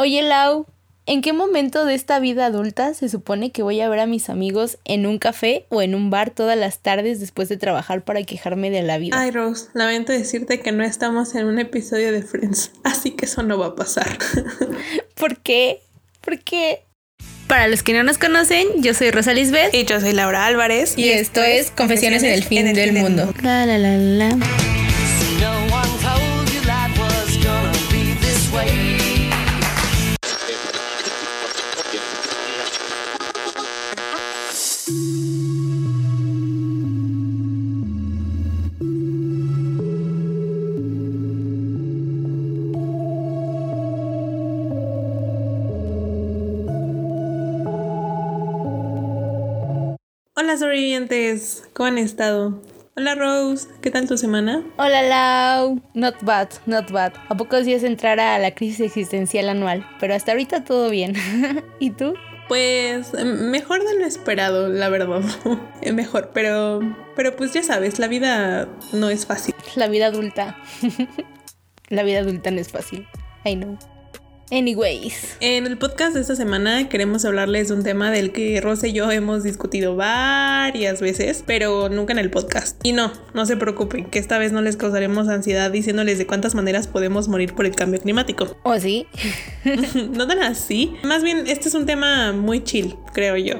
Oye, Lau, ¿en qué momento de esta vida adulta se supone que voy a ver a mis amigos en un café o en un bar todas las tardes después de trabajar para quejarme de la vida? Ay, Rose, lamento decirte que no estamos en un episodio de Friends, así que eso no va a pasar. ¿Por qué? ¿Por qué? Para los que no nos conocen, yo soy Rosa Lisbeth. Y yo soy Laura Álvarez. Y, esto es Confesiones en el fin del mundo. La, la, la, la. Sobrevivientes, ¿cómo han estado? Hola Rose, ¿qué tal tu semana? Hola Lau, not bad, not bad. A pocos días entrar a la crisis existencial anual, pero hasta ahorita todo bien. ¿Y tú? Pues mejor de lo esperado, la verdad. mejor, pero pero pues ya sabes, la vida no es fácil. La vida adulta. la vida adulta no es fácil. I know. Anyways. En el podcast de esta semana queremos hablarles de un tema del que Rosa y yo hemos discutido varias veces, pero nunca en el podcast. Y no, no se preocupen, que esta vez no les causaremos ansiedad diciéndoles de cuántas maneras podemos morir por el cambio climático. ¿O sí? no tan así. Más bien, este es un tema muy chill, creo yo.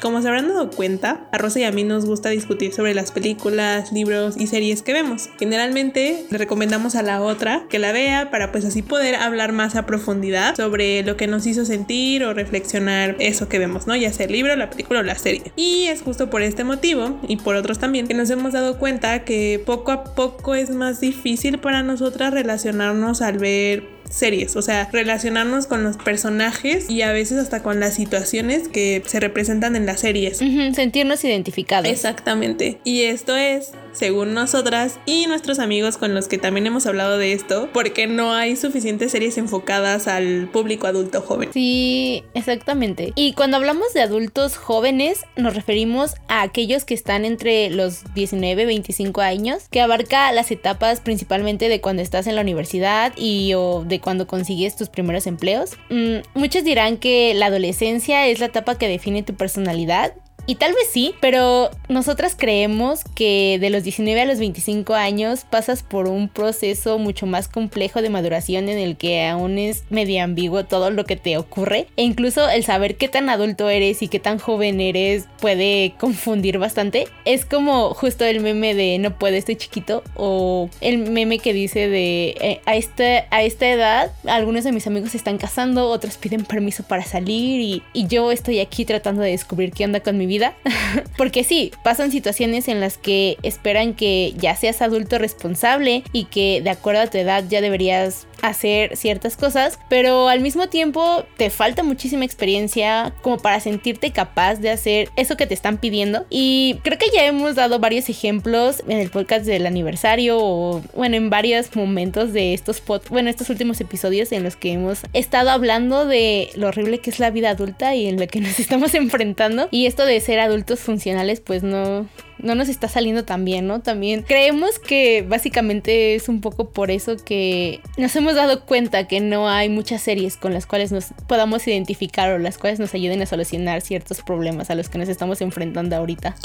Como se habrán dado cuenta, a Rosa y a mí nos gusta discutir sobre las películas, libros y series que vemos. Generalmente le recomendamos a la otra que la vea para pues así poder hablar más a profundidad sobre lo que nos hizo sentir o reflexionar eso que vemos, ¿no? Ya sea el libro, la película o la serie. Y es justo por este motivo y por otros también que nos hemos dado cuenta que poco a poco es más difícil para nosotras relacionarnos al ver series, o sea, relacionarnos con los personajes y a veces hasta con las situaciones que se representan en las series. sentirnos identificados. Exactamente. Y esto es según nosotras y nuestros amigos con los que también hemos hablado de esto, porque no hay suficientes series enfocadas al público adulto joven. Sí, exactamente. Y cuando hablamos de adultos jóvenes, nos referimos a aquellos que están entre los 19 y 25 años, que abarca las etapas principalmente de cuando estás en la universidad y o de cuando consigues tus primeros empleos. Mm, muchos dirán que la adolescencia es la etapa que define tu personalidad y tal vez sí, pero nosotras creemos que de los 19 a los 25 años pasas por un proceso mucho más complejo de maduración en el que aún es medio ambiguo todo lo que te ocurre. E incluso el saber qué tan adulto eres y qué tan joven eres puede confundir bastante. Es como justo el meme de no puedo, estoy chiquito. O el meme que dice de eh, a, esta, a esta edad algunos de mis amigos se están casando, otros piden permiso para salir y, y yo estoy aquí tratando de descubrir qué onda con mi vida Porque sí, pasan situaciones en las que esperan que ya seas adulto responsable y que de acuerdo a tu edad ya deberías hacer ciertas cosas, pero al mismo tiempo te falta muchísima experiencia como para sentirte capaz de hacer eso que te están pidiendo. Y creo que ya hemos dado varios ejemplos en el podcast del aniversario o bueno, en varios momentos de estos pod bueno, estos últimos episodios en los que hemos estado hablando de lo horrible que es la vida adulta y en lo que nos estamos enfrentando. Y esto de ser adultos funcionales pues no no nos está saliendo tan bien, ¿no? También creemos que básicamente es un poco por eso que nos hemos dado cuenta que no hay muchas series con las cuales nos podamos identificar o las cuales nos ayuden a solucionar ciertos problemas a los que nos estamos enfrentando ahorita.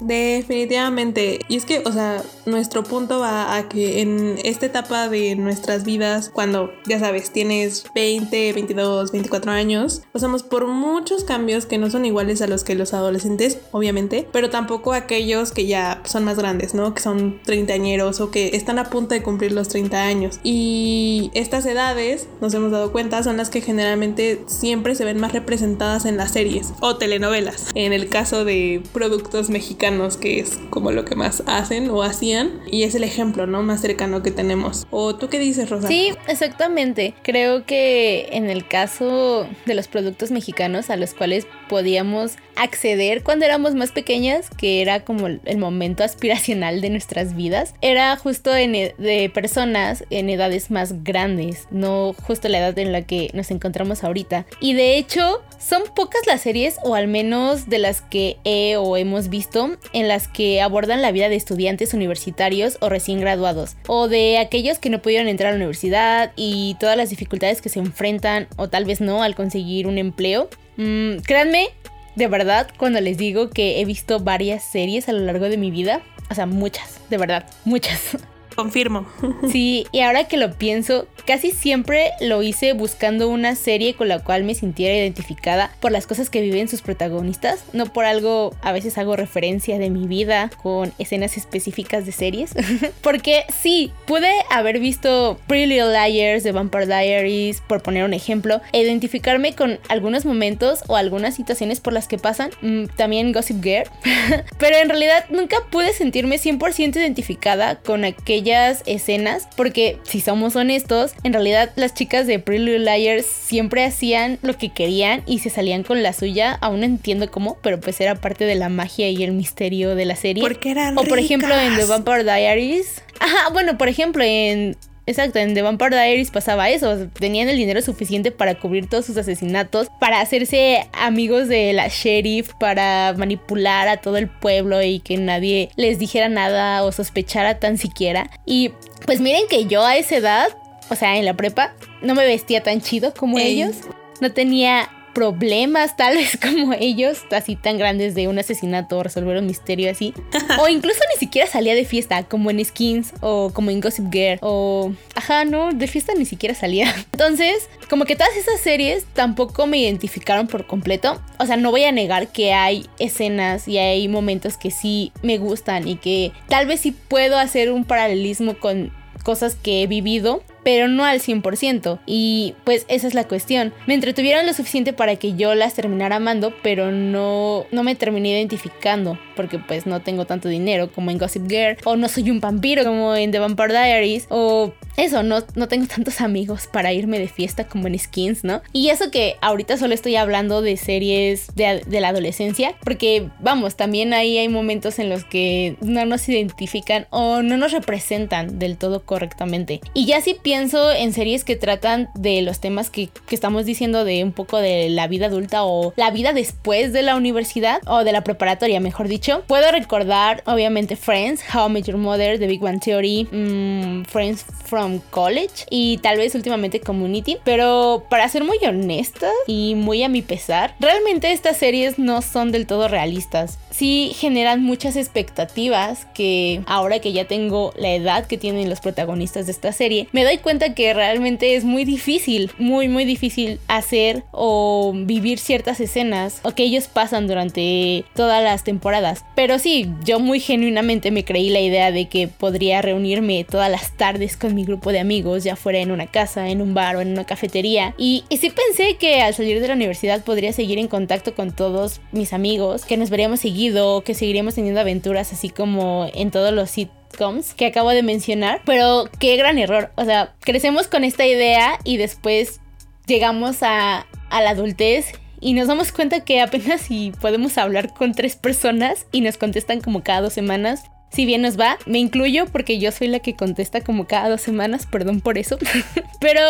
Definitivamente. Y es que, o sea, nuestro punto va a que en esta etapa de nuestras vidas, cuando, ya sabes, tienes 20, 22, 24 años, pasamos por muchos cambios que no son iguales a los que los adolescentes, obviamente, pero tampoco aquellos que ya son más grandes, ¿no? Que son treintañeros o que están a punto de cumplir los 30 años. Y estas edades, nos hemos dado cuenta, son las que generalmente siempre se ven más representadas en las series o telenovelas. En el caso de productos mexicanos, que es como lo que más hacen o hacían. Y es el ejemplo, ¿no? Más cercano que tenemos. ¿O tú qué dices, Rosa? Sí, exactamente. Creo que en el caso de los productos mexicanos a los cuales podíamos acceder cuando éramos más pequeñas, que era como el momento aspiracional de nuestras vidas, era justo e, de personas en edades más grandes, no justo la edad en la que nos encontramos ahorita. Y de hecho, son pocas las series, o al menos de las que he o hemos visto, en las que abordan la vida de estudiantes universitarios o recién graduados, o de aquellos que no pudieron entrar a la universidad y todas las dificultades que se enfrentan, o tal vez no, al conseguir un empleo. Mm, créanme, de verdad, cuando les digo que he visto varias series a lo largo de mi vida, o sea, muchas, de verdad, muchas. Confirmo. Sí, y ahora que lo pienso, casi siempre lo hice buscando una serie con la cual me sintiera identificada por las cosas que viven sus protagonistas, no por algo, a veces hago referencia de mi vida con escenas específicas de series. Porque sí, pude haber visto Pretty Little Liars de Vampire Diaries, por poner un ejemplo, e identificarme con algunos momentos o algunas situaciones por las que pasan, mm, también Gossip Girl, pero en realidad nunca pude sentirme 100% identificada con aquella escenas, porque si somos honestos, en realidad las chicas de Pretty Little Liars siempre hacían lo que querían y se salían con la suya, aún no entiendo cómo, pero pues era parte de la magia y el misterio de la serie. Porque eran O por ejemplo en The Vampire Diaries. Ajá, bueno, por ejemplo en Exacto, en The Vampire Diaries pasaba eso. Tenían el dinero suficiente para cubrir todos sus asesinatos, para hacerse amigos de la sheriff, para manipular a todo el pueblo y que nadie les dijera nada o sospechara tan siquiera. Y pues miren que yo a esa edad, o sea, en la prepa, no me vestía tan chido como ellos. No tenía problemas tal vez como ellos, así tan grandes de un asesinato o resolver un misterio así. o incluso ni siquiera salía de fiesta, como en Skins o como en Gossip Girl. O, ajá, no, de fiesta ni siquiera salía. Entonces, como que todas esas series tampoco me identificaron por completo. O sea, no voy a negar que hay escenas y hay momentos que sí me gustan y que tal vez sí puedo hacer un paralelismo con cosas que he vivido pero no al 100%. Y pues esa es la cuestión. Me entretuvieron lo suficiente para que yo las terminara amando, pero no, no me terminé identificando, porque pues no tengo tanto dinero como en Gossip Girl, o no soy un vampiro como en The Vampire Diaries, o eso, no, no tengo tantos amigos para irme de fiesta como en Skins, ¿no? Y eso que ahorita solo estoy hablando de series de, de la adolescencia, porque vamos, también ahí hay momentos en los que no nos identifican o no nos representan del todo correctamente. Y ya si pienso pienso en series que tratan de los temas que, estamos diciendo de un poco de la vida adulta o la vida después de la universidad o de la preparatoria, mejor dicho. Puedo recordar, obviamente, Friends, How I Met Your Mother, The Big Bang Theory, mm, Friends from College y tal vez últimamente Community. Pero para ser muy honesta y muy a mi pesar, realmente estas series no son del todo realistas. Sí generan muchas expectativas que ahora que ya tengo la edad que tienen los protagonistas de esta serie, me doy cuenta que realmente es muy difícil, muy, muy difícil hacer o vivir ciertas escenas o que ellos pasan durante todas las temporadas. Pero sí, yo muy genuinamente me creí la idea de que podría reunirme todas las tardes con mi grupo de amigos, ya fuera en una casa, en un bar o en una cafetería. Y, sí pensé que al salir de la universidad podría seguir en contacto con todos mis amigos, que nos veríamos seguido, que seguiríamos teniendo aventuras así como en todos los sitios que acabo de mencionar, pero qué gran error. O sea, crecemos con esta idea y después llegamos a la adultez y nos damos cuenta que apenas si podemos hablar con tres personas y nos contestan como cada dos semanas. Si bien nos va, me incluyo porque yo soy la que contesta como cada dos semanas, perdón por eso. Pero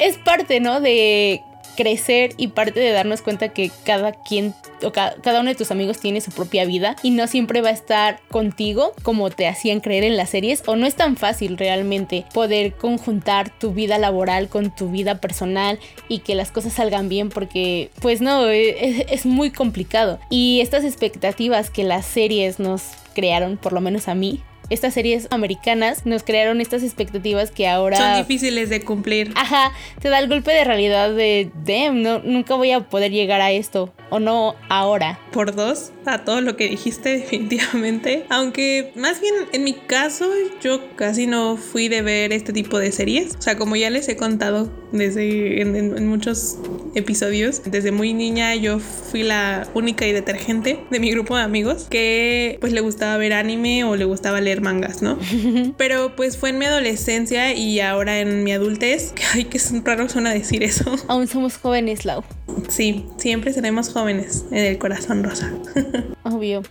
es parte, ¿no? De crecer y parte de darnos cuenta que cada quien o cada uno de tus amigos tiene su propia vida y no siempre va a estar contigo como te hacían creer en las series o no es tan fácil realmente poder conjuntar tu vida laboral con tu vida personal y que las cosas salgan bien porque pues no, es, es muy complicado. Y estas expectativas que las series nos crearon, por lo menos a mí, estas series americanas nos crearon estas expectativas que ahora... Son difíciles de cumplir. Ajá, te da el golpe de realidad de, damn, no, nunca voy a poder llegar a esto. O no ahora. ¿Por dos? A todo lo que dijiste definitivamente. Aunque más bien en mi caso yo casi no fui de ver este tipo de series. O sea, como ya les he contado desde en, muchos episodios, desde muy niña yo fui la única y detergente de mi grupo de amigos que pues le gustaba ver anime o le gustaba leer mangas, ¿no? Pero pues fue en mi adolescencia y ahora en mi adultez, que ay, que es raro suena decir eso. Aún somos jóvenes, Lau. Sí, siempre seremos jóvenes en el corazón rosa. Obvio.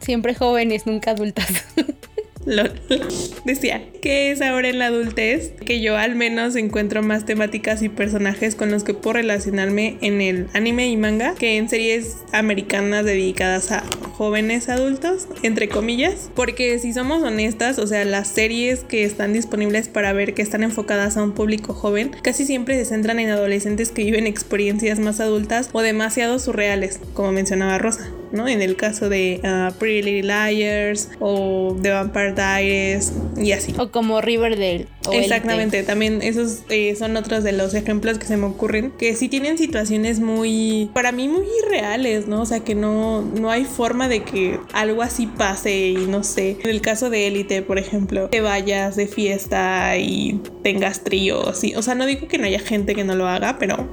Siempre jóvenes, nunca adultas. Decía, ¿qué es ahora en la adultez? Que yo al menos encuentro más temáticas y personajes con los que puedo relacionarme en el anime y manga que en series americanas dedicadas a jóvenes adultos, entre comillas. Porque si somos honestas, o sea, las series que están disponibles para ver que están enfocadas a un público joven, casi siempre se centran en adolescentes que viven experiencias más adultas o demasiado surreales, como mencionaba Rosa. ¿No? En el caso de uh, Pretty Little Liars o The Vampire Diaries y así. O como Riverdale. Exactamente, también esos eh, son otros de los ejemplos que se me ocurren, que sí tienen situaciones muy, para mí muy irreales, ¿no? O sea, que no, no hay forma de que algo así pase y no sé. En el caso de Élite, por ejemplo, te vayas de fiesta y tengas tríos, y, o sea, no digo que no haya gente que no lo haga, pero,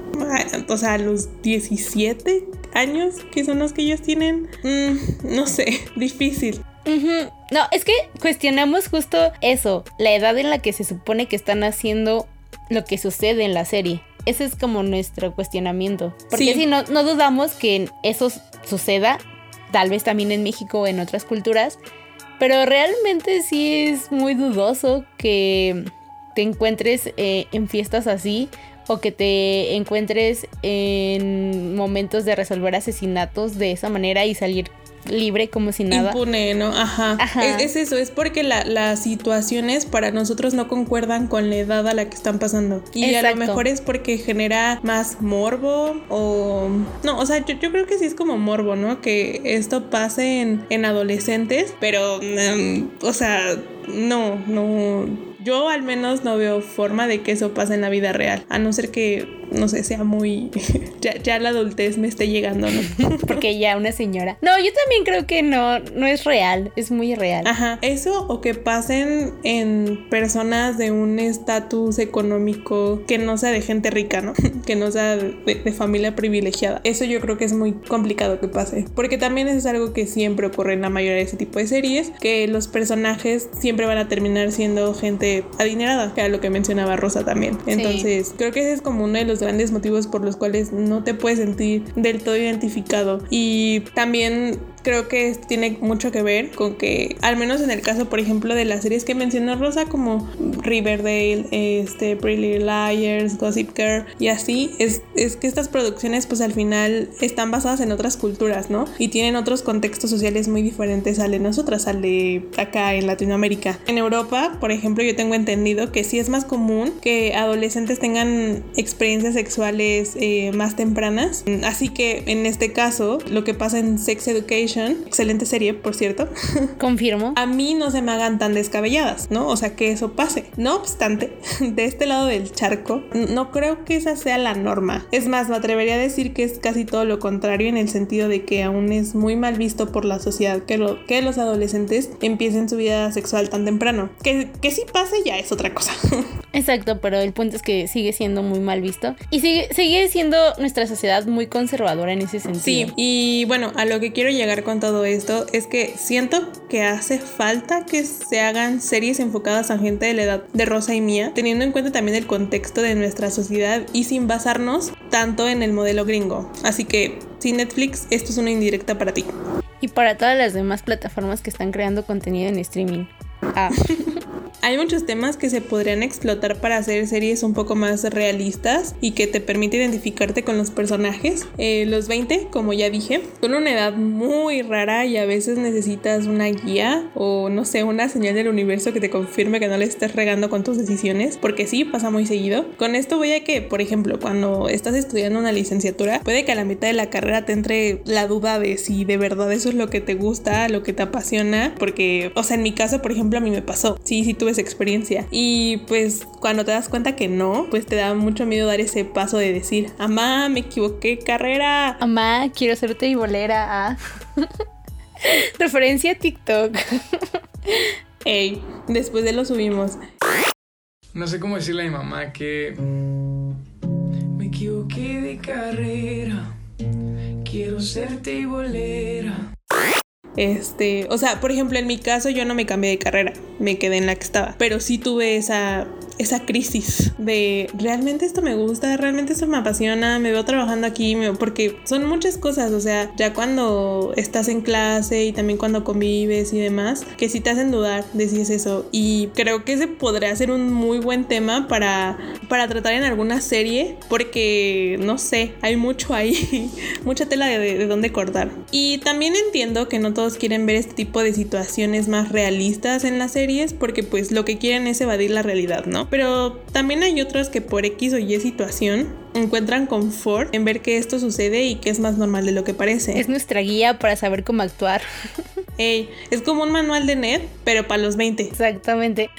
o sea, a los 17 años, que son los que ellos tienen, mm, no sé, difícil. No, es que cuestionamos justo eso, la edad en la que se supone que están haciendo lo que sucede en la serie. Ese es como nuestro cuestionamiento. Porque si no, no dudamos que eso suceda, tal vez también en México o en otras culturas, pero realmente sí es muy dudoso que te encuentres eh, en fiestas así o que te encuentres en momentos de resolver asesinatos de esa manera y salir libre como si nada. Impune, ¿no? Ajá. Es, eso, es porque las situaciones para nosotros no concuerdan con la edad a la que están pasando. Y a lo mejor es porque genera más morbo o... No, o sea, yo, creo que sí es como morbo, ¿no? Que esto pase en, en adolescentes, pero... Mm, o sea, no, no yo al menos no veo forma de que eso pase en la vida real, a no ser que, no sé, sea muy... ya, la adultez me esté llegando, ¿no? Porque ya una señora. No, yo también creo que no, no es real, es muy real. Ajá, eso o que pasen en personas de un estatus económico que no sea de gente rica, ¿no? que no sea de, familia privilegiada. Eso yo creo que es muy complicado que pase, porque también eso es algo que siempre ocurre en la mayoría de ese tipo de series, que los personajes siempre van a terminar siendo gente adinerada, que era lo que mencionaba Rosa también. Entonces, creo que ese es como uno de los grandes motivos por los cuales no te puedes sentir del todo identificado. Y también creo que tiene mucho que ver con que, al menos en el caso, por ejemplo, de las series que mencionó Rosa, como Riverdale, este, Pretty Liars, Gossip Girl y así, es, es que estas producciones, pues al final están basadas en otras culturas, ¿no? Y tienen otros contextos sociales muy diferentes al de nosotras, al de acá en Latinoamérica. En Europa, por ejemplo, yo tengo entendido que sí es más común que adolescentes tengan experiencias sexuales eh, más tempranas. Así que en este caso, lo que pasa en Sex Education, excelente serie, por cierto. Confirmo. a mí no se me hagan tan descabelladas, ¿no? O sea, que eso pase. No obstante, de este lado del charco, no creo que esa sea la norma. Es más, me atrevería a decir que es casi todo lo contrario en el sentido de que aún es muy mal visto por la sociedad que, lo, que los adolescentes empiecen su vida sexual tan temprano. Que, que si pase ya es otra cosa. Exacto, pero el punto es que sigue siendo muy mal visto y sigue, sigue siendo nuestra sociedad muy conservadora en ese sentido. Sí, y bueno, a lo que quiero llegar con todo esto es que siento que hace falta que se hagan series enfocadas a gente de la edad de Rosa y Mía, teniendo en cuenta también el contexto de nuestra sociedad y sin basarnos tanto en el modelo gringo. Así que, sin Netflix, esto es una indirecta para ti. Y para todas las demás plataformas que están creando contenido en streaming. Ah. Hay muchos temas que se podrían explotar para hacer series un poco más realistas y que te permite identificarte con los personajes. Eh, los 20, como ya dije, son una edad muy rara y a veces necesitas una guía o no sé, una señal del universo que te confirme que no le estés regando con tus decisiones, porque sí, pasa muy seguido. Con esto voy a que, por ejemplo, cuando estás estudiando una licenciatura, puede que a la mitad de la carrera te entre la duda de si de verdad eso es lo que te gusta, lo que te apasiona, porque, o sea, en mi caso, por ejemplo, a mí me pasó. Sí, sí tuve esa experiencia. Y pues cuando te das cuenta que no, pues te da mucho miedo dar ese paso de decir, amá, me equivoqué, carrera. Amá, quiero ser bolera. Ah. Referencia a TikTok. Ey, después de lo subimos. No sé cómo decirle a mi mamá que me equivoqué de carrera. Quiero ser bolera. Este, o sea, por ejemplo, en mi caso yo no me cambié de carrera, me quedé en la que estaba, pero sí tuve esa esa crisis de realmente esto me gusta, realmente esto me apasiona, me veo trabajando aquí, porque son muchas cosas, o sea, ya cuando estás en clase y también cuando convives y demás, que sí te hacen dudar de si es eso. Y creo que ese podría ser un muy buen tema para, para tratar en alguna serie, porque no sé, hay mucho ahí, mucha tela de, de, de dónde cortar. Y también entiendo que no todos quieren ver este tipo de situaciones más realistas en las series, porque pues lo que quieren es evadir la realidad, ¿no? Pero también hay otros que por X o Y situación encuentran confort en ver que esto sucede y que es más normal de lo que parece. Es nuestra guía para saber cómo actuar. Ey, es como un manual de net, pero para los 20. Exactamente.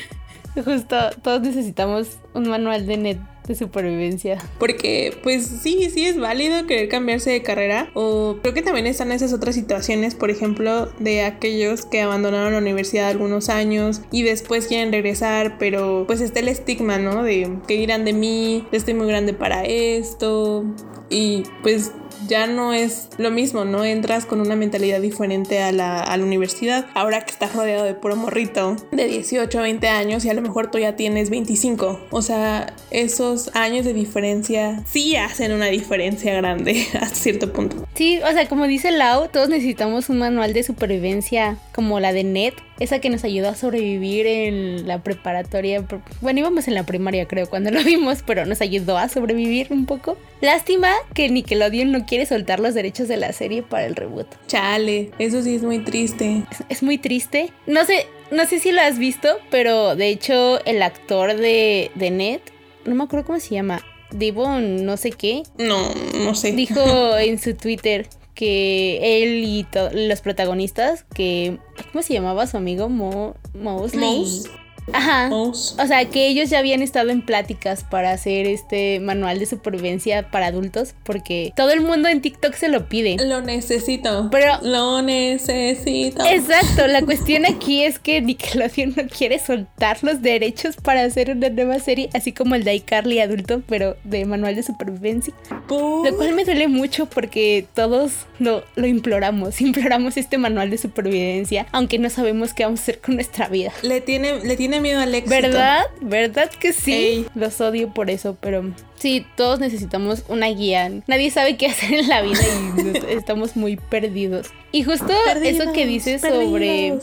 Justo, todos necesitamos un manual de net de supervivencia. Porque pues sí, sí es válido querer cambiarse de carrera o creo que también están esas otras situaciones, por ejemplo, de aquellos que abandonaron la universidad algunos años y después quieren regresar, pero pues está el estigma, ¿no? De que dirán de mí, estoy muy grande para esto y pues ya no es lo mismo, ¿no? Entras con una mentalidad diferente a la, a la universidad. Ahora que estás rodeado de puro morrito de 18 a 20 años y a lo mejor tú ya tienes 25. O sea, esos años de diferencia sí hacen una diferencia grande hasta cierto punto. Sí, o sea, como dice Lau, todos necesitamos un manual de supervivencia como la de Net, esa que nos ayudó a sobrevivir en la preparatoria. Bueno, íbamos en la primaria creo cuando lo vimos, pero nos ayudó a sobrevivir un poco. Lástima que Nickelodeon no quiere soltar los derechos de la serie para el reboot. Chale, eso sí es muy triste. Es, es muy triste. No sé, no sé si lo has visto, pero de hecho el actor de, de Net, no me acuerdo cómo se llama, Devon no sé qué. No, no sé. Dijo en su Twitter que él y los protagonistas, que ¿cómo se llamaba su amigo? Mo Mosley. Ajá. O sea, que ellos ya habían estado en pláticas para hacer este manual de supervivencia para adultos porque todo el mundo en TikTok se lo pide. Lo necesito. Pero lo necesito. Exacto, la cuestión aquí es que Nickelodeon no quiere soltar los derechos para hacer una nueva serie, así como el de iCarly adulto, pero de manual de supervivencia. ¿Por? Lo cual me duele mucho porque todos lo, lo imploramos, imploramos este manual de supervivencia, aunque no sabemos qué vamos a hacer con nuestra vida. Le tiene, le tiene miedo al éxito. ¿Verdad? ¿Verdad que sí? Ey. Los odio por eso, pero sí, todos necesitamos una guía. Nadie sabe qué hacer en la vida y estamos muy perdidos. Y justo eso que dices sobre...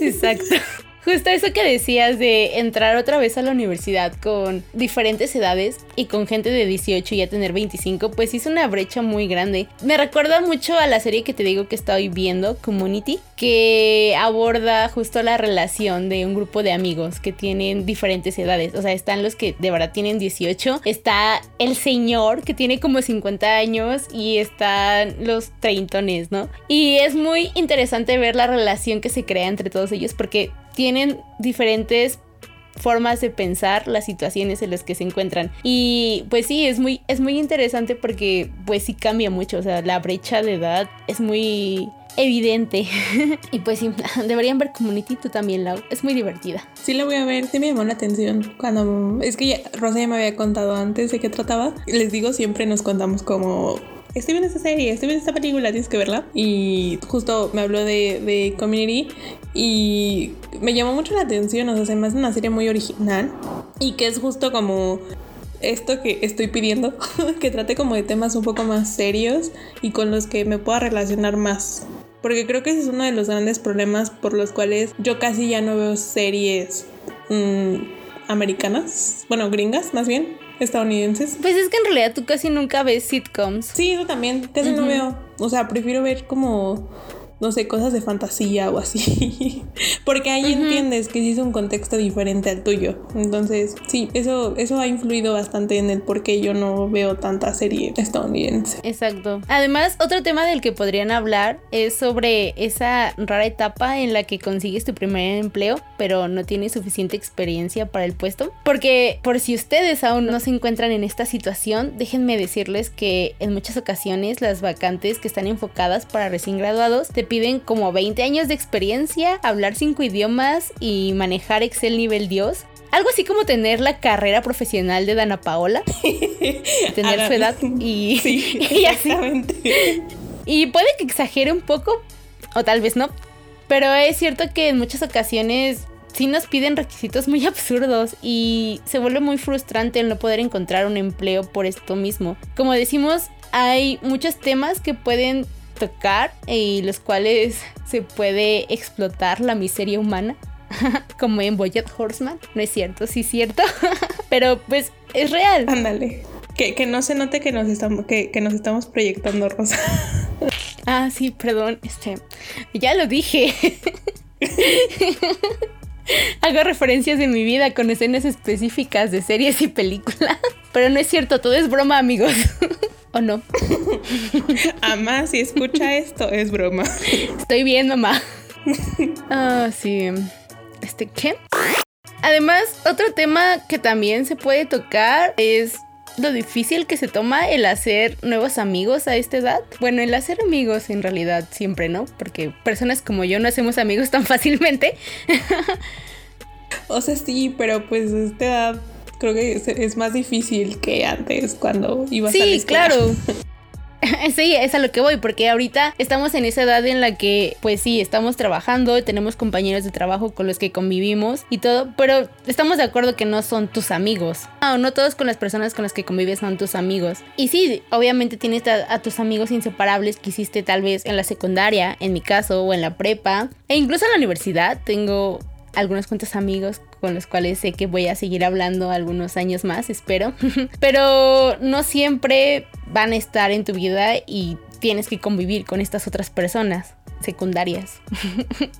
Exacto. Justo eso que decías de entrar otra vez a la universidad con diferentes edades y con gente de 18 y ya tener 25, pues es una brecha muy grande. Me recuerda mucho a la serie que te digo que estoy viendo, Community, que aborda justo la relación de un grupo de amigos que tienen diferentes edades. O sea, están los que de verdad tienen 18, está el señor que tiene como 50 años y están los treintones, ¿no? Y es muy interesante ver la relación que se crea entre todos ellos porque tienen diferentes formas de pensar las situaciones en las que se encuentran. Y pues sí es muy es muy interesante porque pues sí cambia mucho o sea la brecha de edad es muy evidente. Y pues sí deberían ver Community tú también Lau es muy divertida. Sí la voy a ver, sí me llamó la atención cuando... Es que ya, Rosa ya me había contado antes de qué trataba. Les digo, siempre nos contamos como... Estoy viendo esta serie, estoy viendo esta película, tienes que verla. Y justo me habló de, de Community y me llamó mucho la atención, o sea, se me hace una serie muy original y que es justo como esto que estoy pidiendo, que trate como de temas un poco más serios y con los que me pueda relacionar más. Porque creo que ese es uno de los grandes problemas por los cuales yo casi ya no veo series mm, americanas, bueno, gringas más bien, estadounidenses. pues es que en realidad tú casi nunca ves sitcoms Sí, eso también, casi no veo. O sea, prefiero ver como no sé, cosas de fantasía o así. Porque ahí entiendes que sí es un contexto diferente al tuyo. Entonces, sí, eso, eso ha influido bastante en el por qué yo no veo tanta serie estadounidense. Exacto. Además, otro tema del que podrían hablar es sobre esa rara etapa en la que consigues tu primer empleo, pero no tienes suficiente experiencia para el puesto. Porque por si ustedes aún no se encuentran en esta situación, déjenme decirles que en muchas ocasiones las vacantes que están enfocadas para recién graduados te piden como 20 años de experiencia, hablar cinco idiomas y manejar Excel nivel Dios. Algo así como tener la carrera profesional de Dana Paola. tener su edad y, Sí, y así. Y puede que exagere un poco, o tal vez no. Pero es cierto que en muchas ocasiones sí nos piden requisitos muy absurdos y se vuelve muy frustrante el no poder encontrar un empleo por esto mismo. Como decimos, hay muchos temas que pueden tocar y los cuales se puede explotar la miseria humana. Como en Boyet Horseman, no es cierto, sí es cierto, pero pues es real. Ándale. Que, que no se note que nos estamos, que, que nos estamos proyectando, Rosa. Ah, sí, perdón, este, ya lo dije. Hago referencias en mi vida con escenas específicas de series y películas. Pero no es cierto, todo es broma, amigos. ¿O no? Amá, si escucha esto, es broma. Estoy bien, mamá. Ah, sí. Este, ¿qué? Además, otro tema que también se puede tocar es lo difícil que se toma el hacer nuevos amigos a esta edad. Bueno, el hacer amigos en realidad siempre, ¿no? Porque personas como yo no hacemos amigos tan fácilmente. O sea, sí, pero pues a esta edad creo que es, es más difícil que antes cuando ibas a la Sí, escuela. claro. Sí, es a lo que voy, porque ahorita estamos en esa edad en la que, pues sí, estamos trabajando, tenemos compañeros de trabajo con los que convivimos y todo, pero estamos de acuerdo que no son tus amigos. No, no todos con las personas con las que convives son tus amigos. Y sí, obviamente tienes a, a tus amigos inseparables que hiciste tal vez en la secundaria, en mi caso, o en la prepa, e incluso en la universidad. Tengo algunos cuantos amigos con los cuales sé que voy a seguir hablando algunos años más, espero. Pero no siempre van a estar en tu vida y tienes que convivir con estas otras personas secundarias.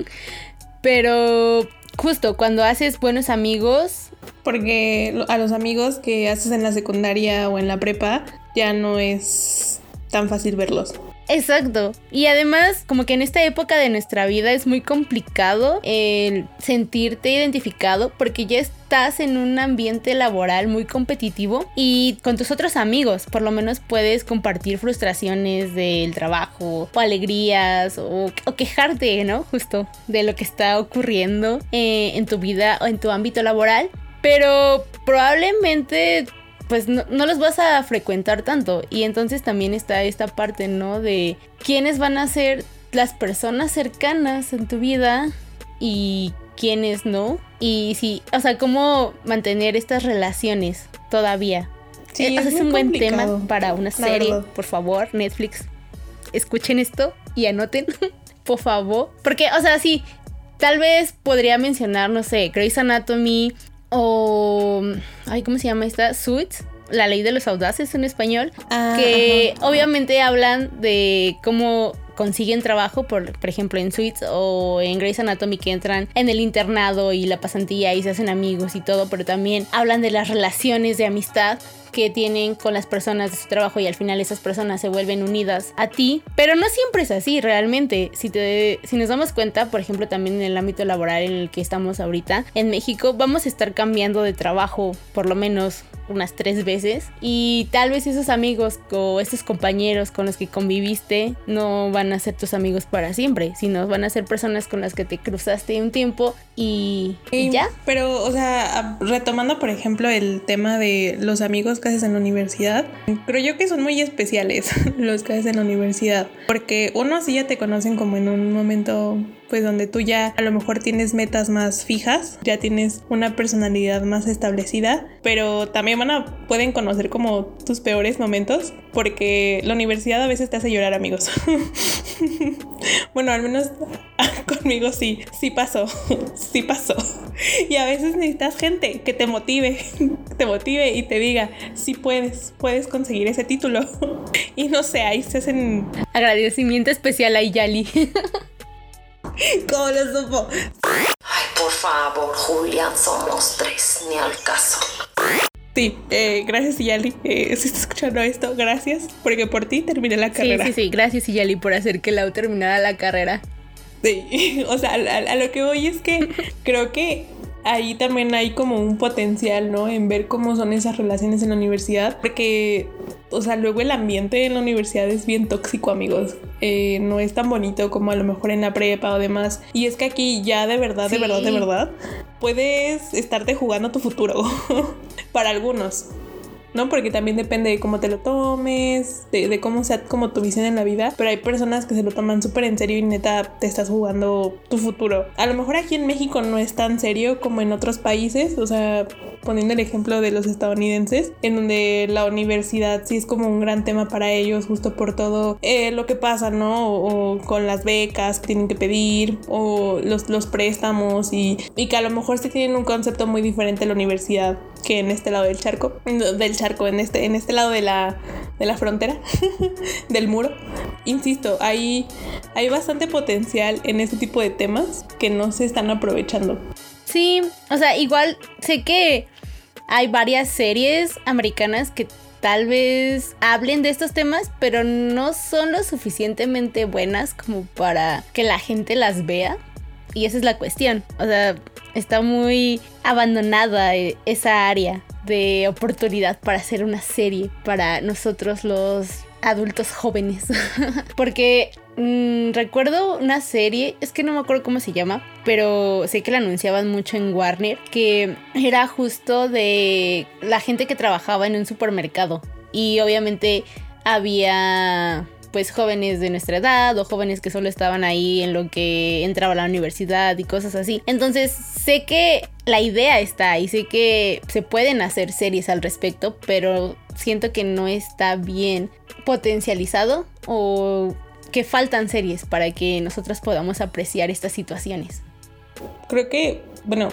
Pero justo cuando haces buenos amigos, Porque a los amigos que haces en la secundaria o en la prepa ya no es tan fácil verlos. Exacto. Y además, como que en esta época de nuestra vida es muy complicado el sentirte identificado porque ya estás en un ambiente laboral muy competitivo y con tus otros amigos por lo menos puedes compartir frustraciones del trabajo o alegrías o, quejarte, ¿no? Justo de lo que está ocurriendo eh, en tu vida o en tu ámbito laboral. Pero probablemente pues no, no los vas a frecuentar tanto. Y entonces también está esta parte, ¿no? De quiénes van a ser las personas cercanas en tu vida y quiénes no. Y sí, o sea, cómo mantener estas relaciones todavía. Sí, Eh, o sea, es muy un buen tema para una serie. Por favor, Netflix, escuchen esto y anoten, por favor. Porque, o sea, sí, tal vez podría mencionar, no sé, Grey's Anatomy o... Ay, ¿cómo se llama esta? Suits. La ley de los audaces en español. Ah, que obviamente hablan de cómo consiguen trabajo, por, por ejemplo en Suits o en Grey's Anatomy que entran en el internado y la pasantía y se hacen amigos y todo, pero también hablan de las relaciones de amistad que tienen con las personas de su trabajo y al final esas personas se vuelven unidas a ti, pero no siempre es así realmente. Si te si nos damos cuenta, por ejemplo, también en el ámbito laboral en el que estamos ahorita en México, vamos a estar cambiando de trabajo por lo menos unas tres veces y tal vez esos amigos o esos compañeros con los que conviviste no van a ser tus amigos para siempre, sino van a ser personas con las que te cruzaste un tiempo y, y ya. Pero, o sea, retomando, por ejemplo, el tema de los amigos que haces en la universidad, creo yo que son muy especiales los que haces en la universidad. Porque uno sí ya te conocen como en un momento, pues donde tú ya a lo mejor tienes metas más fijas, ya tienes una personalidad más establecida, pero también van a, pueden conocer como tus peores momentos, porque la universidad a veces te hace llorar, amigos. bueno, al menos conmigo sí, sí pasó, sí pasó. Y a veces necesitas gente que te motive, te motive y te diga, sí puedes, puedes conseguir ese título. Y no sé, ahí se hacen... Agradecimiento especial a Yali. ¿Cómo lo supo? Ay, por favor, Julián, somos tres, ni al caso. Sí, eh, gracias Yali. Eh, si estás escuchando esto, gracias, porque por ti terminé la carrera. Sí, sí, sí, gracias Yali por hacer que Lau terminara la carrera. Sí, o sea, a, lo que voy es que creo que ahí también hay como un potencial, ¿no? En ver cómo son esas relaciones en la universidad, porque, o sea, luego el ambiente en la universidad es bien tóxico, amigos. Eh, no es tan bonito como a lo mejor en la prepa o demás. Y es que aquí ya de verdad, de verdad, de verdad, puedes estarte jugando tu futuro. Para algunos. ¿No? Porque también depende de cómo te lo tomes, de, cómo sea como tu visión en la vida, pero hay personas que se lo toman súper en serio y neta te estás jugando tu futuro. A lo mejor aquí en México no es tan serio como en otros países, o sea, poniendo el ejemplo de los estadounidenses, en donde la universidad sí es como un gran tema para ellos, justo por todo eh, lo que pasa, ¿no? O, con las becas que tienen que pedir, o los, los préstamos, y, y que a lo mejor sí tienen un concepto muy diferente de la universidad que en este lado del charco, del charco, en este, en este lado de la, de la frontera, del muro. Insisto, hay, hay bastante potencial en este tipo de temas que no se están aprovechando. Sí, o sea, igual sé que hay varias series americanas que tal vez hablen de estos temas, pero no son lo suficientemente buenas como para que la gente las vea. Y esa es la cuestión. O sea, está muy abandonada eh, esa área de oportunidad para hacer una serie para nosotros los adultos jóvenes. Porque mm, recuerdo una serie, es que no me acuerdo cómo se llama, pero sé que la anunciaban mucho en Warner, que era justo de la gente que trabajaba en un supermercado. Y obviamente había pues jóvenes de nuestra edad o jóvenes que solo estaban ahí en lo que entraba a la universidad y cosas así. Entonces sé que la idea está ahí, sé que se pueden hacer series al respecto, pero siento que no está bien potencializado o que faltan series para que nosotras podamos apreciar estas situaciones. Creo que bueno,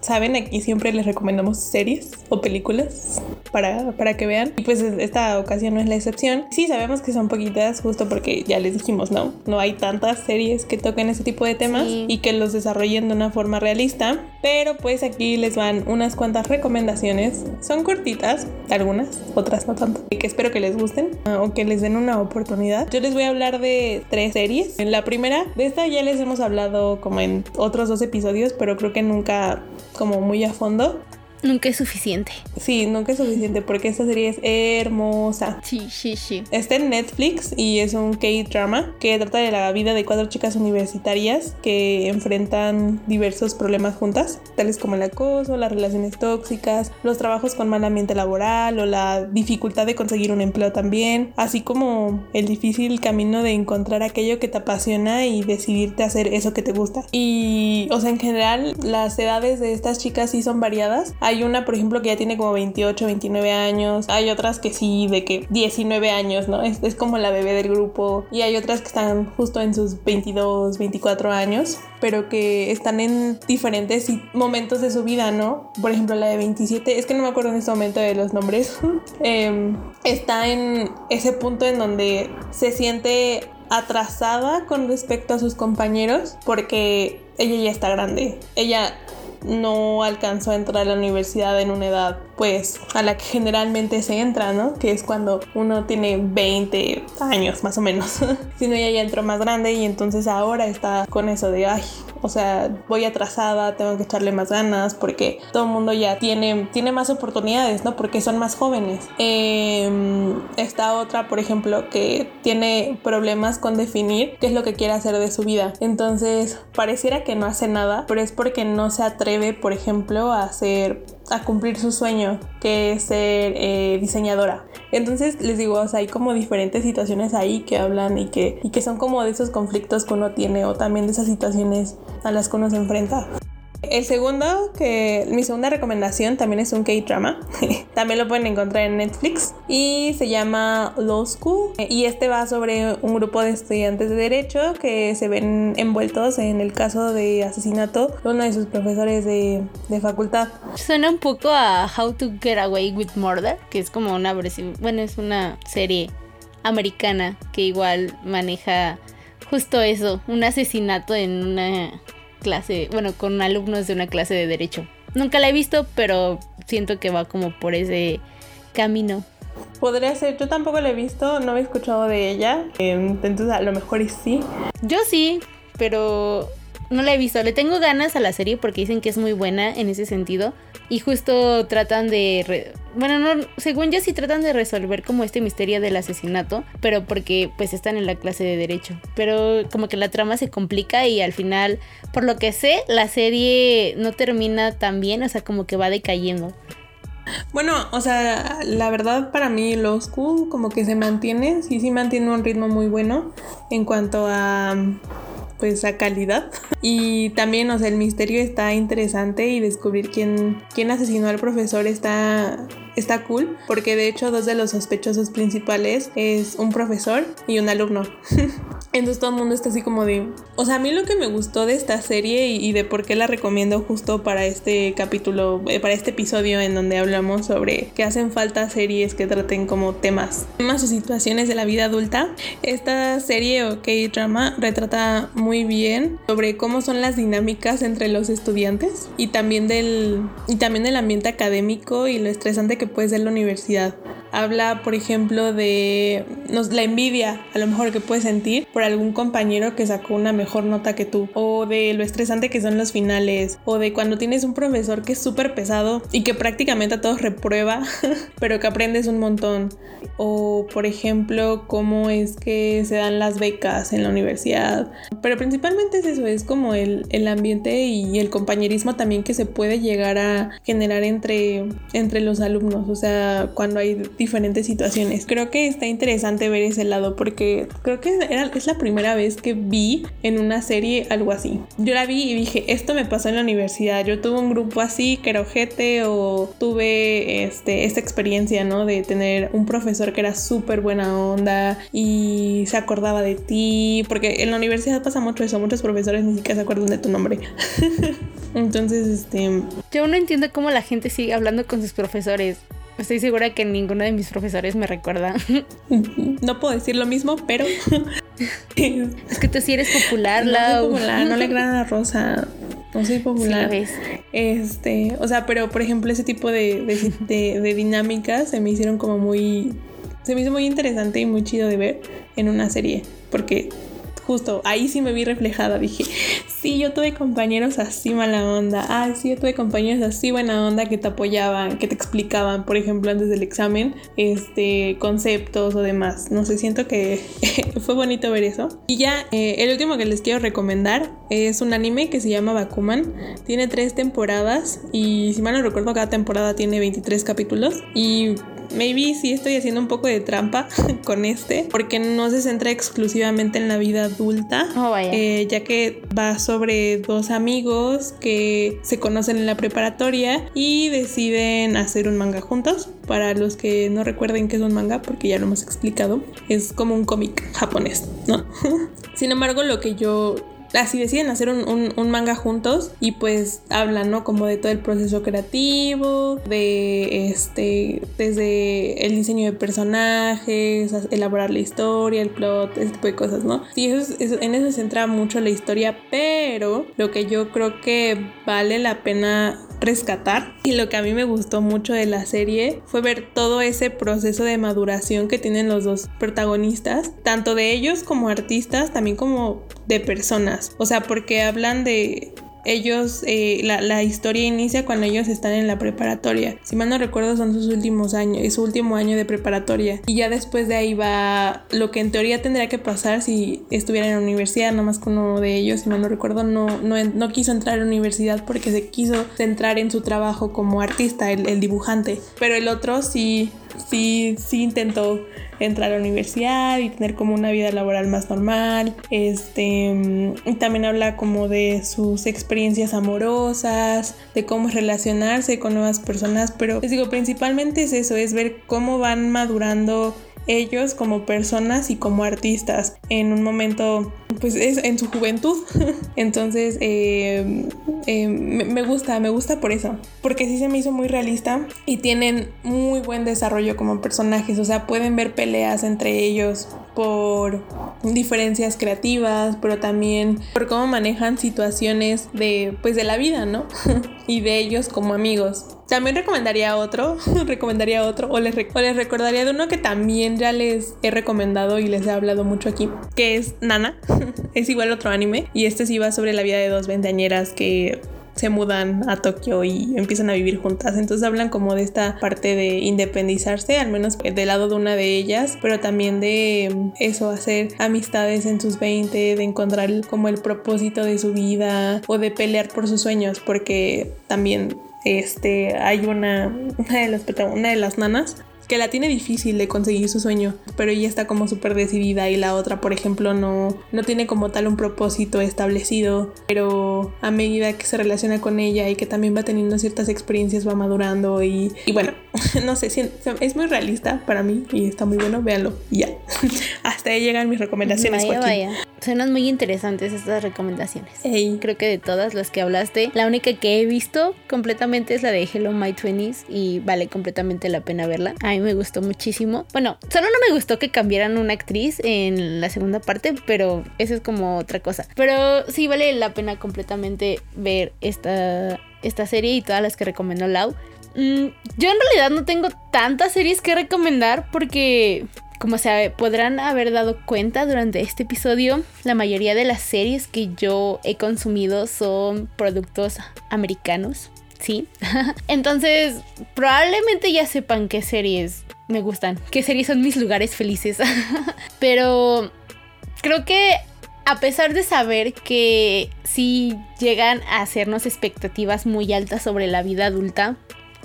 saben, aquí siempre les recomendamos series o películas para, para que vean. Y pues esta ocasión no es la excepción. Sí, sabemos que son poquitas, justo porque ya les dijimos, no, no hay tantas series que toquen ese tipo de temas y que los desarrollen de una forma realista. Pero pues aquí les van unas cuantas recomendaciones. Son cortitas, algunas, otras no tanto. Y que espero que les gusten ah, o que les den una oportunidad. Yo les voy a hablar de tres series. En la primera, de esta ya les hemos hablado como en otros dos episodios, pero creo que nunca como muy a fondo. Nunca es suficiente. Sí, nunca es suficiente porque esta serie es hermosa. Sí, sí, sí. Está en Netflix y es un K-drama que trata de la vida de cuatro chicas universitarias que enfrentan diversos problemas juntas, tales como el acoso, las relaciones tóxicas, los trabajos con mal ambiente laboral o la dificultad de conseguir un empleo también, así como el difícil camino de encontrar aquello que te apasiona y decidirte a hacer eso que te gusta. Y, o sea, en general, las edades de estas chicas sí son variadas. Hay una, por ejemplo, que ya tiene como 28, 29 años. Hay otras que sí, de que 19 años, ¿no? Es, es como la bebé del grupo. Y hay otras que están justo en sus 22, 24 años, pero que están en diferentes momentos de su vida, ¿no? Por ejemplo, la de 27, es que no me acuerdo en este momento de los nombres. eh, está en ese punto en donde se siente atrasada con respecto a sus compañeros porque ella ya está grande. Ella no alcanzó a entrar a la universidad en una edad pues a la que generalmente se entra, ¿no? Que es cuando uno tiene 20 años más o menos. sino ella ya entró más grande y entonces ahora está con eso de, ay, o sea, voy atrasada, tengo que echarle más ganas porque todo el mundo ya tiene, tiene más oportunidades, ¿no? Porque son más jóvenes. Eh, esta otra, por ejemplo, que tiene problemas con definir qué es lo que quiere hacer de su vida. Entonces, pareciera que no hace nada, pero es porque no se atreve, por ejemplo, a hacer a cumplir su sueño, que es ser eh, diseñadora. Entonces les digo, o sea, hay como diferentes situaciones ahí que hablan y que, y que son como de esos conflictos que uno tiene o también de esas situaciones a las que uno se enfrenta. El segundo, que mi segunda recomendación también es un K-drama. también lo pueden encontrar en Netflix y se llama Law School. Y este va sobre un grupo de estudiantes de derecho que se ven envueltos en el caso de asesinato de uno de sus profesores de, de facultad. Suena un poco a How to Get Away with Murder, que es como una versión, bueno, es una serie americana que igual maneja justo eso, un asesinato en una clase, bueno, con alumnos de una clase de derecho. Nunca la he visto, pero siento que va como por ese camino. Podría ser, yo tampoco la he visto, no he escuchado de ella, entonces a lo mejor sí. Yo sí, pero no la he visto. Le tengo ganas a la serie porque dicen que es muy buena en ese sentido. Y justo tratan de... Bueno, no, según yo sí tratan de resolver como este misterio del asesinato. Pero porque pues están en la clase de derecho. Pero como que la trama se complica y al final, por lo que sé, la serie no termina tan bien. O sea, como que va decayendo. Bueno, o sea, la verdad para mí Low School como que se mantiene, sí, sí mantiene un ritmo muy bueno en cuanto a pues a calidad. Y también, o sea, el misterio está interesante y descubrir quién, quién asesinó al profesor está, está cool, porque de hecho dos de los sospechosos principales es un profesor y un alumno. Entonces todo el mundo está así como de... O sea, a mí lo que me gustó de esta serie y, de por qué la recomiendo justo para este capítulo, eh, para este episodio en donde hablamos sobre que hacen falta series que traten como temas, temas o situaciones de la vida adulta. Esta serie o K-drama retrata muy bien sobre cómo son las dinámicas entre los estudiantes y también del, y también del ambiente académico y lo estresante que puede ser la universidad. Habla, por ejemplo, de la envidia, a lo mejor que puedes sentir por algún compañero que sacó una mejor nota que tú, o de lo estresante que son los finales, o de cuando tienes un profesor que es súper pesado y que prácticamente a todos reprueba, pero que aprendes un montón. O, por ejemplo, cómo es que se dan las becas en la universidad. Pero principalmente es eso, es como el, el ambiente y el compañerismo también que se puede llegar a generar entre, entre los alumnos, o sea, cuando hay diferentes situaciones. Creo que está interesante ver ese lado porque creo que era, es la primera vez que vi en una serie algo así. Yo la vi y dije, esto me pasó en la universidad. Yo tuve un grupo así que era ojete o tuve este, esta experiencia, ¿no? De tener un profesor que era súper buena onda y se acordaba de ti. Porque en la universidad pasa mucho eso, muchos profesores ni siquiera se acuerdan de tu nombre. Entonces, este... Yo no entiendo cómo la gente sigue hablando con sus profesores. Estoy segura que ninguno de mis profesores me recuerda. No puedo decir lo mismo, pero. es que tú sí eres popular, no soy popular, no le agradan a Rosa. No soy popular. Este, o sea, pero por ejemplo, ese tipo de, de, de dinámicas se me hicieron como muy. Se me hizo muy interesante y muy chido de ver en una serie. Porque justo ahí sí me vi reflejada. Dije, sí, yo tuve compañeros así mala onda. Ah, sí, yo tuve compañeros así buena onda que te apoyaban, que te explicaban, por ejemplo, antes del examen, este, conceptos o demás. No sé, siento que fue bonito ver eso. Y ya, eh, el último que les quiero recomendar es un anime que se llama Bakuman. Tiene tres temporadas y si mal no recuerdo, cada temporada tiene 23 capítulos. Y maybe sí estoy haciendo un poco de trampa con este, porque no se centra exclusivamente en la vida adulta, oh, eh, ya que va sobre dos amigos que se conocen en la preparatoria y deciden hacer un manga juntos. Para los que no recuerden qué es un manga, porque ya lo hemos explicado, es como un cómic japonés, ¿no? Sin embargo, lo que yo así deciden hacer un, manga juntos y pues hablan, ¿no? Como de todo el proceso creativo, de este, desde el diseño de personajes, elaborar la historia, el plot, ese tipo de cosas, ¿no? Sí, eso, en eso se centra mucho la historia, pero lo que yo creo que vale la pena rescatar y lo que a mí me gustó mucho de la serie fue ver todo ese proceso de maduración que tienen los dos protagonistas, tanto de ellos como artistas, también como de personas. O sea, porque hablan de ellos, eh, la, la, historia inicia cuando ellos están en la preparatoria. Si mal no recuerdo, son sus últimos años, es su último año de preparatoria. Y ya después de ahí va lo que en teoría tendría que pasar si estuviera en la universidad, nada más con uno de ellos, si mal no recuerdo, no, no, no quiso entrar a la universidad porque se quiso centrar en su trabajo como artista, el dibujante. Pero el otro sí, sí, sí intentó entrar a la universidad y tener como una vida laboral más normal. Este, también habla como de sus experiencias amorosas, de cómo relacionarse con nuevas personas, pero les digo, principalmente es eso, es ver cómo van madurando ellos como personas y como artistas en un momento, pues es en su juventud. Entonces, eh, eh, me, gusta, me gusta por eso, porque sí se me hizo muy realista y tienen muy buen desarrollo como personajes, o sea, pueden ver peleas entre ellos por diferencias creativas, pero también por cómo manejan situaciones de, pues, de la vida, ¿no? y de ellos como amigos. También recomendaría otro, recomendaría otro, o les, o les recordaría de uno que también ya les he recomendado y les he hablado mucho aquí, que es Nana. es igual otro anime, y este sí va sobre la vida de dos ventañeras que se mudan a Tokio y empiezan a vivir juntas. Entonces hablan como de esta parte de independizarse, al menos del lado de una de ellas, pero también de eso, hacer amistades en sus 20, de encontrar como el propósito de su vida o de pelear por sus sueños, porque también este, hay una, una de las, una de las nanas que la tiene difícil de conseguir su sueño, pero ella está como súper decidida y la otra, por ejemplo, no, no tiene como tal un propósito establecido, pero a medida que se relaciona con ella y que también va teniendo ciertas experiencias va madurando y, y bueno, no sé, es muy realista para mí y está muy bueno, véanlo, ya. Hasta ahí llegan mis recomendaciones. Vaya, vaya. Suenan muy interesantes estas recomendaciones. Creo que de todas las que hablaste, la única que he visto completamente es la de Hello My Twenties y vale completamente la pena verla. A mí me gustó muchísimo. Bueno, solo no me gustó que cambiaran una actriz en la segunda parte, pero eso es como otra cosa. Pero sí vale la pena completamente ver esta, esta serie y todas las que recomendó Lau. Mm, yo en realidad no tengo tantas series que recomendar porque como se podrán haber dado cuenta durante este episodio, la mayoría de las series que yo he consumido son productos americanos, ¿sí? Entonces, probablemente ya sepan qué series me gustan, qué series son mis lugares felices. Pero creo que a pesar de saber que sí llegan a hacernos expectativas muy altas sobre la vida adulta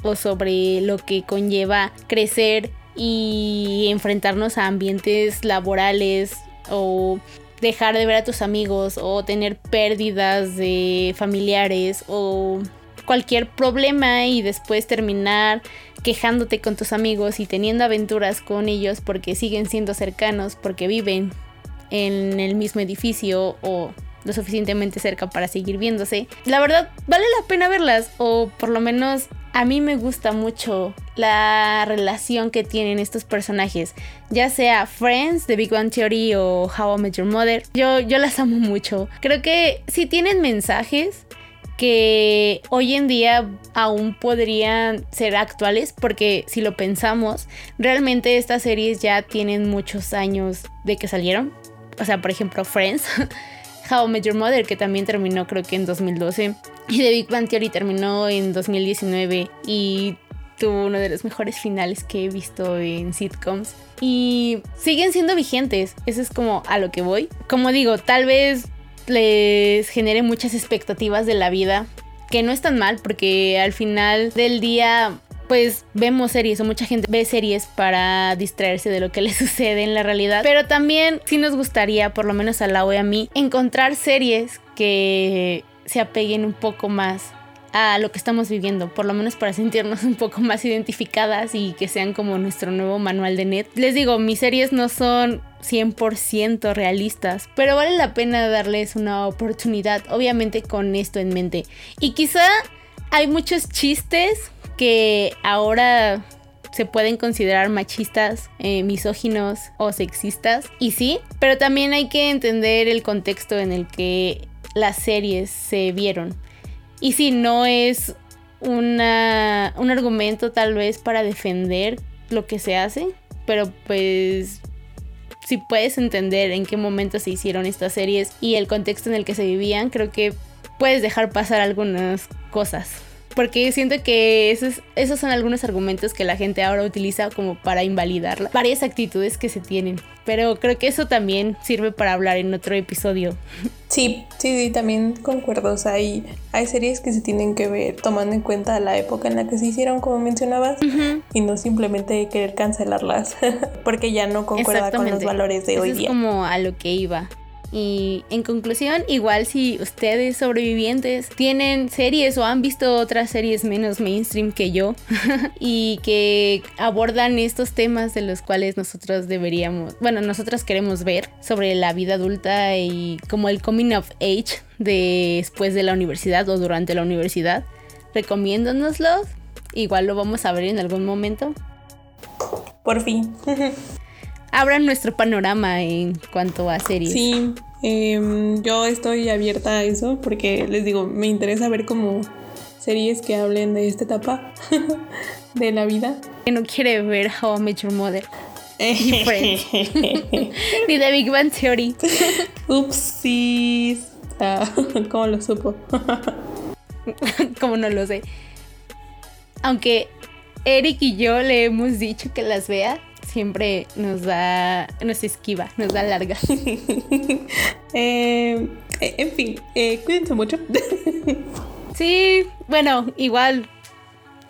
o sobre lo que conlleva crecer y enfrentarnos a ambientes laborales o dejar de ver a tus amigos o tener pérdidas de familiares o cualquier problema y después terminar quejándote con tus amigos y teniendo aventuras con ellos porque siguen siendo cercanos, porque viven en el mismo edificio o lo suficientemente cerca para seguir viéndose. La verdad, vale la pena verlas o por lo menos a mí me gusta mucho la relación que tienen estos personajes, ya sea Friends, The Big Bang Theory o How I Met Your Mother. Yo, yo las amo mucho. Creo que si tienen mensajes que hoy en día aún podrían ser actuales porque si lo pensamos, realmente estas series ya tienen muchos años de que salieron. O sea, por ejemplo, Friends. How I Met Your Mother, que también terminó creo que en 2012. Y The Big Bang Theory terminó en 2019 y tuvo uno de los mejores finales que he visto en sitcoms. Y siguen siendo vigentes, eso es como a lo que voy. Como digo, tal vez les genere muchas expectativas de la vida, que no es tan mal porque al final del día pues vemos series o mucha gente ve series para distraerse de lo que le sucede en la realidad. Pero también sí nos gustaría, por lo menos a la o a mí, encontrar series que se apeguen un poco más a lo que estamos viviendo, por lo menos para sentirnos un poco más identificadas y que sean como nuestro nuevo manual de net. Les digo, mis series no son 100% realistas, pero vale la pena darles una oportunidad, obviamente con esto en mente. Y quizá hay muchos chistes que ahora se pueden considerar machistas, eh, misóginos o sexistas. Y sí, pero también hay que entender el contexto en el que las series se vieron. Y sí, no es una, un argumento tal vez para defender lo que se hace, pero pues si puedes entender en qué momento se hicieron estas series y el contexto en el que se vivían, creo que puedes dejar pasar algunas cosas. Porque siento que esos, esos son algunos argumentos que la gente ahora utiliza como para invalidar varias actitudes que se tienen. Pero creo que eso también sirve para hablar en otro episodio. Sí, sí, sí, también concuerdo. O sea, hay, hay series que se tienen que ver tomando en cuenta la época en la que se hicieron, como mencionabas, y no simplemente querer cancelarlas porque ya no concuerda con los valores de Eso hoy es día. como a lo que iba. Y en conclusión, igual si ustedes sobrevivientes tienen series o han visto otras series menos mainstream que yo y que abordan estos temas de los cuales nosotros deberíamos, bueno, nosotros queremos ver sobre la vida adulta y como el coming of age después de la universidad o durante la universidad, recomiéndonoslos. Igual lo vamos a ver en algún momento. Por fin. Abran nuestro panorama en cuanto a series. Sí, em, yo estoy abierta a eso porque les digo, me interesa ver como series que hablen de esta etapa de la vida. que no quiere ver How I Met Your Mother. Ni Friends. Ni The Big Bang Theory. Upsis. Ah, ¿Cómo lo supo? Como no lo sé. Aunque Eric y yo le hemos dicho que las vea, siempre nos da, nos esquiva, nos da larga. Eh, en fin, eh, cuídense mucho. Sí, bueno, igual,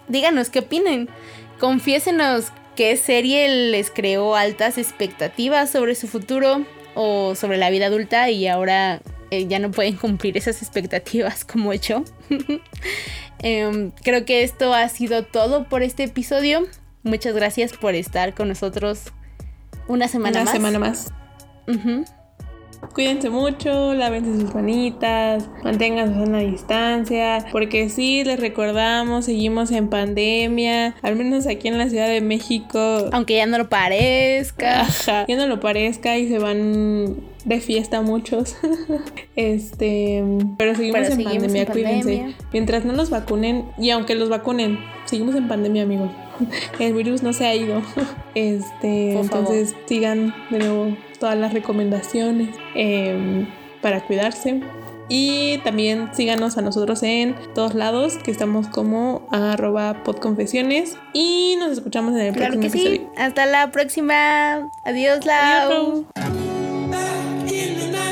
díganos qué opinen. Confiésenos qué serie les creó altas expectativas sobre su futuro o sobre la vida adulta y ahora eh, ya no pueden cumplir esas expectativas como yo. Em, creo que esto ha sido todo por este episodio. Muchas gracias por estar con nosotros una semana Una más. semana más. Cuídense mucho, lávense sus manitas, mantengan su sana distancia, porque sí, les recordamos, seguimos en pandemia, al menos aquí en la Ciudad de México. Aunque ya no lo parezca. Ajá, ya no lo parezca y se van de fiesta muchos. este, pero seguimos, Pero en, seguimos pandemia, en cuídense. pandemia. Mientras no nos vacunen, y aunque los vacunen, seguimos en pandemia, amigos. El virus no se ha ido. Este, Por entonces sigan de nuevo todas las recomendaciones em, para cuidarse. Y también síganos a nosotros en todos lados, que estamos como arroba podconfesiones. Y nos escuchamos en el Claro próximo que sí. episodio. Hasta la próxima. Adiós, Lau. Adiós.